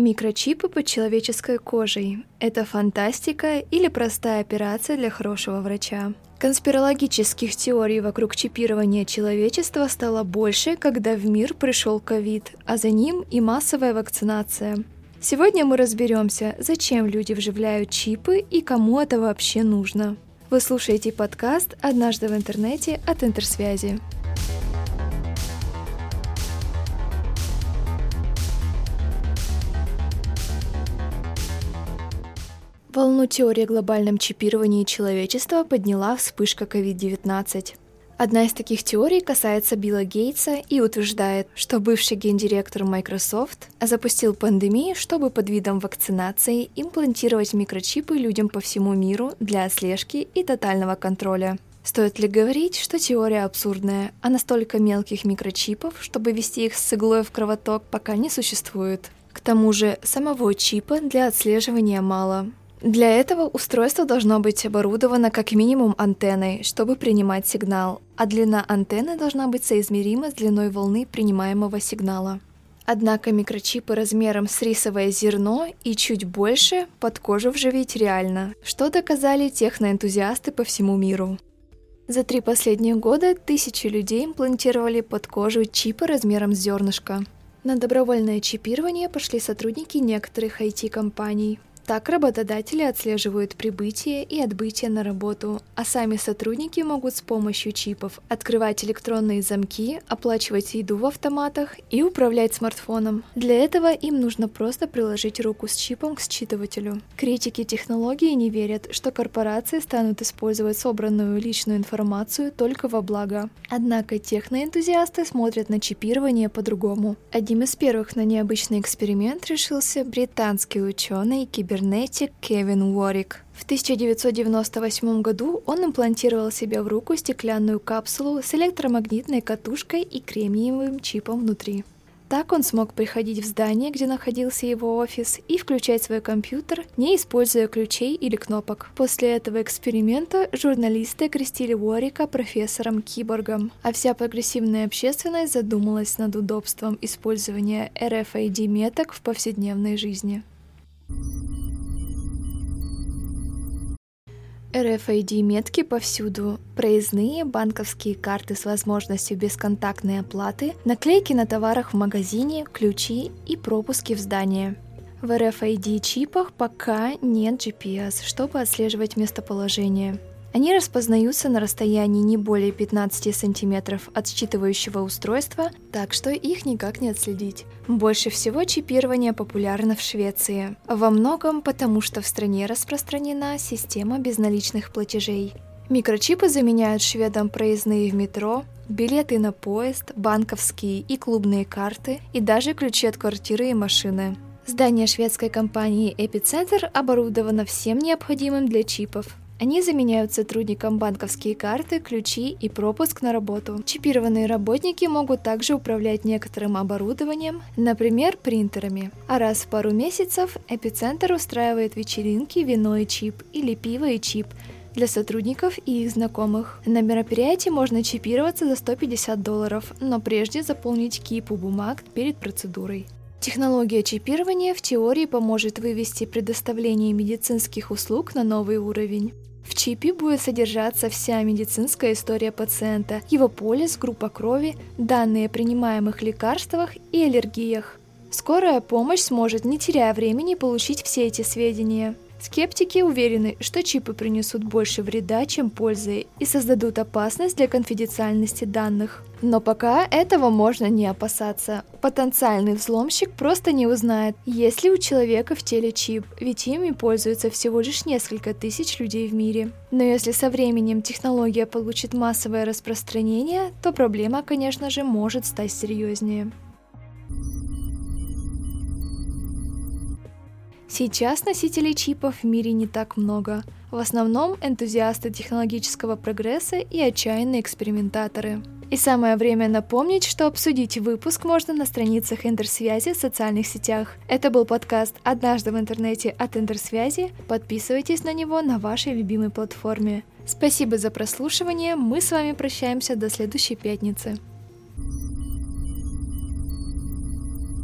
Микрочипы под человеческой кожей – это фантастика или простая операция для хорошего врача? Конспирологических теорий вокруг чипирования человечества стало больше, когда в мир пришел ковид, а за ним и массовая вакцинация. Сегодня мы разберемся, зачем люди вживляют чипы и кому это вообще нужно. Вы слушаете подкаст «Однажды в интернете» от Интерсвязи. Волну теории о глобальном чипировании человечества подняла вспышка COVID-19. Одна из таких теорий касается Билла Гейтса и утверждает, что бывший гендиректор Microsoft запустил пандемию, чтобы под видом вакцинации имплантировать микрочипы людям по всему миру для слежки и тотального контроля. Стоит ли говорить, что теория абсурдная, а настолько мелких микрочипов, чтобы вести их с иглой в кровоток, пока не существует? К тому же самого чипа для отслеживания мало. Для этого устройство должно быть оборудовано как минимум антенной, чтобы принимать сигнал, а длина антенны должна быть соизмерима с длиной волны принимаемого сигнала. Однако микрочипы размером с рисовое зерно и чуть больше под кожу вживить реально, что доказали техноэнтузиасты по всему миру. За три последних года тысячи людей имплантировали под кожу чипы размером с зернышко. На добровольное чипирование пошли сотрудники некоторых IT-компаний, так работодатели отслеживают прибытие и отбытие на работу, а сами сотрудники могут с помощью чипов открывать электронные замки, оплачивать еду в автоматах и управлять смартфоном. Для этого им нужно просто приложить руку с чипом к считывателю. Критики технологии не верят, что корпорации станут использовать собранную личную информацию только во благо. Однако техноэнтузиасты смотрят на чипирование по-другому. Одним из первых на необычный эксперимент решился британский ученый кибер кибернетик Кевин Уорик. В 1998 году он имплантировал себе в руку стеклянную капсулу с электромагнитной катушкой и кремниевым чипом внутри. Так он смог приходить в здание, где находился его офис, и включать свой компьютер, не используя ключей или кнопок. После этого эксперимента журналисты окрестили Уорика профессором-киборгом, а вся прогрессивная общественность задумалась над удобством использования RFID-меток в повседневной жизни. RFID-метки повсюду, проездные банковские карты с возможностью бесконтактной оплаты, наклейки на товарах в магазине, ключи и пропуски в здание. В RFID-чипах пока нет GPS, чтобы отслеживать местоположение. Они распознаются на расстоянии не более 15 сантиметров от считывающего устройства, так что их никак не отследить. Больше всего чипирование популярно в Швеции. Во многом потому, что в стране распространена система безналичных платежей. Микрочипы заменяют шведам проездные в метро, билеты на поезд, банковские и клубные карты и даже ключи от квартиры и машины. Здание шведской компании Epicenter оборудовано всем необходимым для чипов. Они заменяют сотрудникам банковские карты, ключи и пропуск на работу. Чипированные работники могут также управлять некоторым оборудованием, например, принтерами. А раз в пару месяцев эпицентр устраивает вечеринки «Вино и чип» или «Пиво и чип», для сотрудников и их знакомых. На мероприятии можно чипироваться за 150 долларов, но прежде заполнить кипу бумаг перед процедурой. Технология чипирования в теории поможет вывести предоставление медицинских услуг на новый уровень. В чипе будет содержаться вся медицинская история пациента, его полис, группа крови, данные о принимаемых лекарствах и аллергиях. Скорая помощь сможет, не теряя времени, получить все эти сведения. Скептики уверены, что чипы принесут больше вреда, чем пользы, и создадут опасность для конфиденциальности данных. Но пока этого можно не опасаться. Потенциальный взломщик просто не узнает, есть ли у человека в теле чип, ведь ими пользуются всего лишь несколько тысяч людей в мире. Но если со временем технология получит массовое распространение, то проблема, конечно же, может стать серьезнее. Сейчас носителей чипов в мире не так много. В основном энтузиасты технологического прогресса и отчаянные экспериментаторы. И самое время напомнить, что обсудить выпуск можно на страницах Интерсвязи в социальных сетях. Это был подкаст «Однажды в интернете» от Интерсвязи. Подписывайтесь на него на вашей любимой платформе. Спасибо за прослушивание. Мы с вами прощаемся до следующей пятницы. thank you